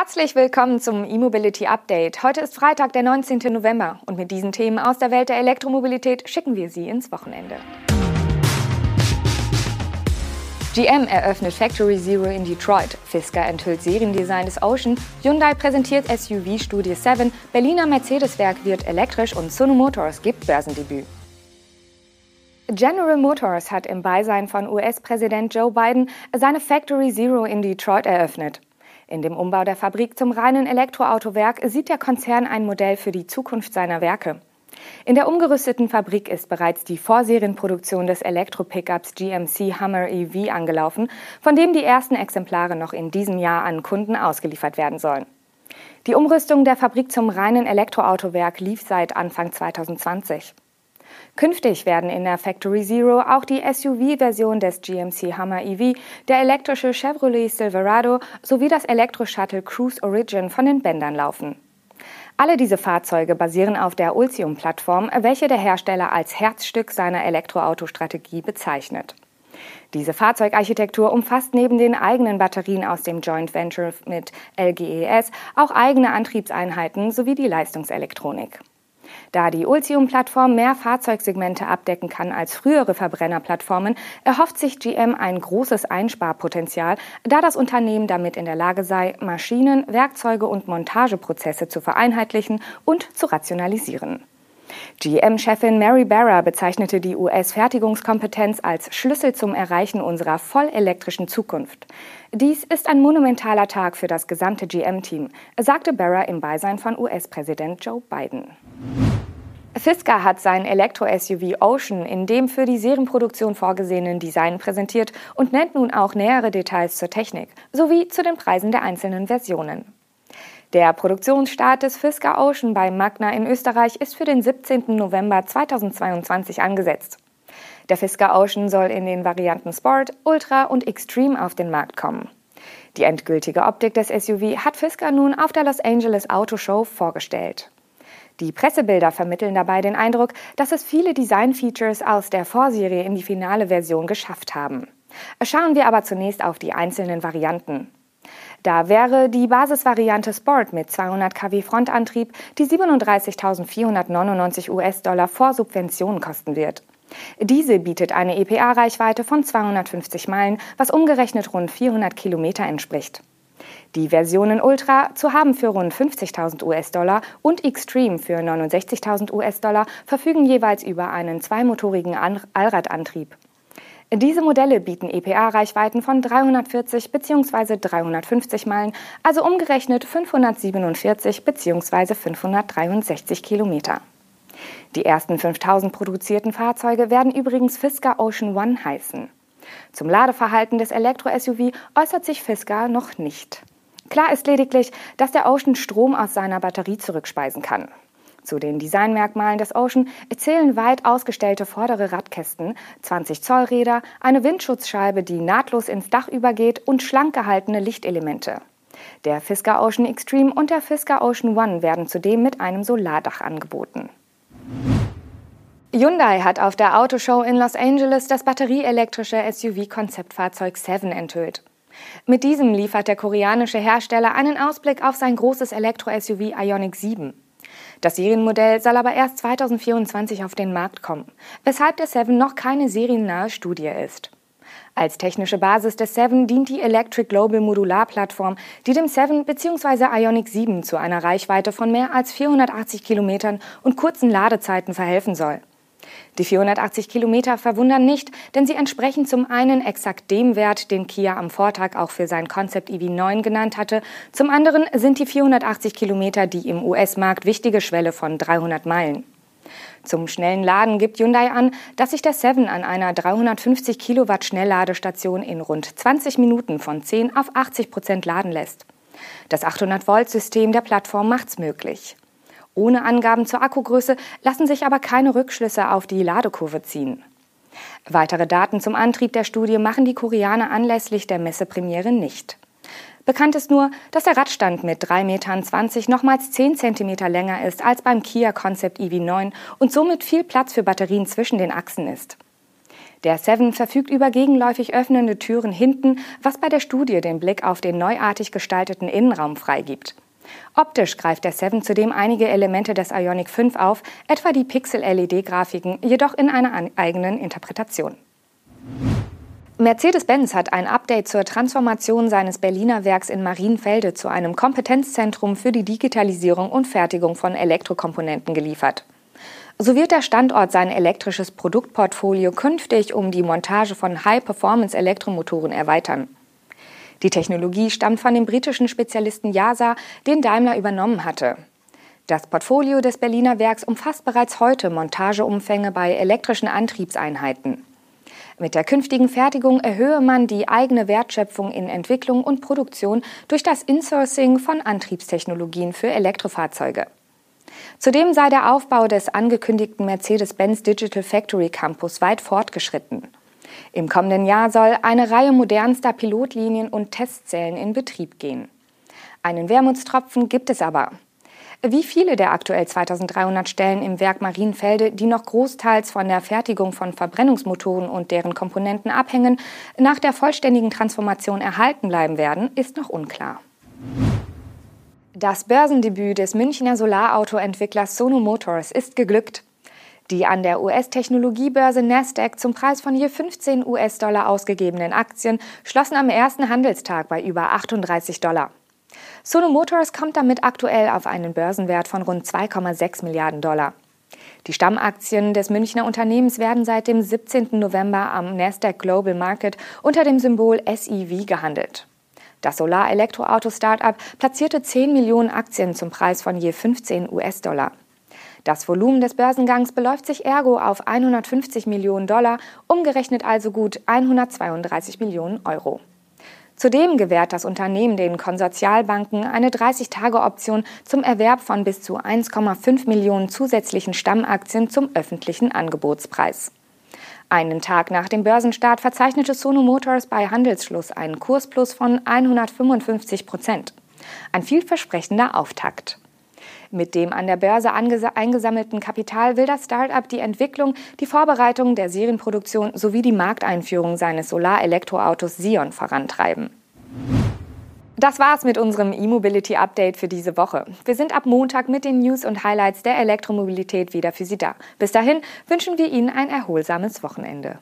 Herzlich willkommen zum E-Mobility Update. Heute ist Freitag, der 19. November und mit diesen Themen aus der Welt der Elektromobilität schicken wir Sie ins Wochenende. GM eröffnet Factory Zero in Detroit, Fisker enthüllt Seriendesign des Ocean, Hyundai präsentiert SUV-Studie 7, Berliner Mercedes-Werk wird elektrisch und Suno Motors gibt Börsendebüt. General Motors hat im Beisein von US-Präsident Joe Biden seine Factory Zero in Detroit eröffnet. In dem Umbau der Fabrik zum reinen Elektroautowerk sieht der Konzern ein Modell für die Zukunft seiner Werke. In der umgerüsteten Fabrik ist bereits die Vorserienproduktion des Elektro-Pickups GMC Hummer EV angelaufen, von dem die ersten Exemplare noch in diesem Jahr an Kunden ausgeliefert werden sollen. Die Umrüstung der Fabrik zum reinen Elektroautowerk lief seit Anfang 2020. Künftig werden in der Factory Zero auch die SUV-Version des GMC Hummer EV, der elektrische Chevrolet Silverado sowie das Elektro-Shuttle Cruise Origin von den Bändern laufen. Alle diese Fahrzeuge basieren auf der Ultium-Plattform, welche der Hersteller als Herzstück seiner Elektroautostrategie bezeichnet. Diese Fahrzeugarchitektur umfasst neben den eigenen Batterien aus dem Joint Venture mit LGES auch eigene Antriebseinheiten sowie die Leistungselektronik. Da die Ultium-Plattform mehr Fahrzeugsegmente abdecken kann als frühere Verbrennerplattformen, erhofft sich GM ein großes Einsparpotenzial, da das Unternehmen damit in der Lage sei, Maschinen, Werkzeuge und Montageprozesse zu vereinheitlichen und zu rationalisieren. GM-Chefin Mary Barra bezeichnete die US-Fertigungskompetenz als Schlüssel zum Erreichen unserer vollelektrischen Zukunft. Dies ist ein monumentaler Tag für das gesamte GM-Team, sagte Barra im Beisein von US-Präsident Joe Biden. Fisker hat sein Elektro-SUV Ocean in dem für die Serienproduktion vorgesehenen Design präsentiert und nennt nun auch nähere Details zur Technik sowie zu den Preisen der einzelnen Versionen. Der Produktionsstart des Fisker Ocean bei Magna in Österreich ist für den 17. November 2022 angesetzt. Der Fisker Ocean soll in den Varianten Sport, Ultra und Extreme auf den Markt kommen. Die endgültige Optik des SUV hat Fisker nun auf der Los Angeles Auto Show vorgestellt. Die Pressebilder vermitteln dabei den Eindruck, dass es viele Design-Features aus der Vorserie in die finale Version geschafft haben. Schauen wir aber zunächst auf die einzelnen Varianten. Da wäre die Basisvariante Sport mit 200 kW Frontantrieb, die 37.499 US-Dollar vor Subventionen kosten wird. Diese bietet eine EPA-Reichweite von 250 Meilen, was umgerechnet rund 400 Kilometer entspricht. Die Versionen Ultra zu haben für rund 50.000 US-Dollar und Extreme für 69.000 US-Dollar verfügen jeweils über einen zweimotorigen Allradantrieb. Diese Modelle bieten EPA-Reichweiten von 340 bzw. 350 Meilen, also umgerechnet 547 bzw. 563 Kilometer. Die ersten 5000 produzierten Fahrzeuge werden übrigens Fisker Ocean One heißen. Zum Ladeverhalten des Elektro-SUV äußert sich Fisker noch nicht. Klar ist lediglich, dass der Ocean Strom aus seiner Batterie zurückspeisen kann. Zu den Designmerkmalen des Ocean zählen weit ausgestellte vordere Radkästen, 20 Zoll Räder, eine Windschutzscheibe, die nahtlos ins Dach übergeht und schlank gehaltene Lichtelemente. Der Fisker Ocean Extreme und der Fisker Ocean One werden zudem mit einem Solardach angeboten. Hyundai hat auf der Autoshow in Los Angeles das batterieelektrische SUV-Konzeptfahrzeug 7 enthüllt. Mit diesem liefert der koreanische Hersteller einen Ausblick auf sein großes Elektro-SUV Ioniq 7. Das Serienmodell soll aber erst 2024 auf den Markt kommen, weshalb der Seven noch keine seriennahe Studie ist. Als technische Basis des Seven dient die Electric Global Modular-Plattform, die dem Seven bzw. Ionic 7 zu einer Reichweite von mehr als 480 Kilometern und kurzen Ladezeiten verhelfen soll. Die 480 Kilometer verwundern nicht, denn sie entsprechen zum einen exakt dem Wert, den Kia am Vortag auch für sein Concept EV9 genannt hatte. Zum anderen sind die 480 Kilometer die im US-Markt wichtige Schwelle von 300 Meilen. Zum schnellen Laden gibt Hyundai an, dass sich der Seven an einer 350 Kilowatt Schnellladestation in rund 20 Minuten von 10 auf 80 Prozent laden lässt. Das 800 Volt System der Plattform macht's möglich. Ohne Angaben zur Akkugröße lassen sich aber keine Rückschlüsse auf die Ladekurve ziehen. Weitere Daten zum Antrieb der Studie machen die Koreaner anlässlich der Messepremiere nicht. Bekannt ist nur, dass der Radstand mit 3,20 Metern nochmals 10 cm länger ist als beim Kia Concept EV9 und somit viel Platz für Batterien zwischen den Achsen ist. Der Seven verfügt über gegenläufig öffnende Türen hinten, was bei der Studie den Blick auf den neuartig gestalteten Innenraum freigibt. Optisch greift der Seven zudem einige Elemente des Ionic 5 auf, etwa die Pixel-LED-Grafiken, jedoch in einer eigenen Interpretation. Mercedes-Benz hat ein Update zur Transformation seines Berliner Werks in Marienfelde zu einem Kompetenzzentrum für die Digitalisierung und Fertigung von Elektrokomponenten geliefert. So wird der Standort sein elektrisches Produktportfolio künftig um die Montage von High-Performance-Elektromotoren erweitern. Die Technologie stammt von dem britischen Spezialisten Yasa, den Daimler übernommen hatte. Das Portfolio des Berliner Werks umfasst bereits heute Montageumfänge bei elektrischen Antriebseinheiten. Mit der künftigen Fertigung erhöhe man die eigene Wertschöpfung in Entwicklung und Produktion durch das Insourcing von Antriebstechnologien für Elektrofahrzeuge. Zudem sei der Aufbau des angekündigten Mercedes-Benz Digital Factory Campus weit fortgeschritten. Im kommenden Jahr soll eine Reihe modernster Pilotlinien und Testzellen in Betrieb gehen. Einen Wermutstropfen gibt es aber. Wie viele der aktuell 2300 Stellen im Werk Marienfelde, die noch großteils von der Fertigung von Verbrennungsmotoren und deren Komponenten abhängen, nach der vollständigen Transformation erhalten bleiben werden, ist noch unklar. Das Börsendebüt des Münchner Solarautoentwicklers Sono Motors ist geglückt. Die an der US-Technologiebörse Nasdaq zum Preis von je 15 US-Dollar ausgegebenen Aktien schlossen am ersten Handelstag bei über 38 Dollar. Sono Motors kommt damit aktuell auf einen Börsenwert von rund 2,6 Milliarden Dollar. Die Stammaktien des Münchner Unternehmens werden seit dem 17. November am Nasdaq Global Market unter dem Symbol SEV gehandelt. Das Solar-Elektroauto-Startup platzierte 10 Millionen Aktien zum Preis von je 15 US-Dollar. Das Volumen des Börsengangs beläuft sich ergo auf 150 Millionen Dollar, umgerechnet also gut 132 Millionen Euro. Zudem gewährt das Unternehmen den Konsortialbanken eine 30-Tage-Option zum Erwerb von bis zu 1,5 Millionen zusätzlichen Stammaktien zum öffentlichen Angebotspreis. Einen Tag nach dem Börsenstart verzeichnete Sono Motors bei Handelsschluss einen Kursplus von 155 Prozent. Ein vielversprechender Auftakt. Mit dem an der Börse eingesammelten Kapital will das Start-up die Entwicklung, die Vorbereitung der Serienproduktion sowie die Markteinführung seines Solar-Elektroautos Sion vorantreiben. Das war's mit unserem E-Mobility Update für diese Woche. Wir sind ab Montag mit den News und Highlights der Elektromobilität wieder für Sie da. Bis dahin wünschen wir Ihnen ein erholsames Wochenende.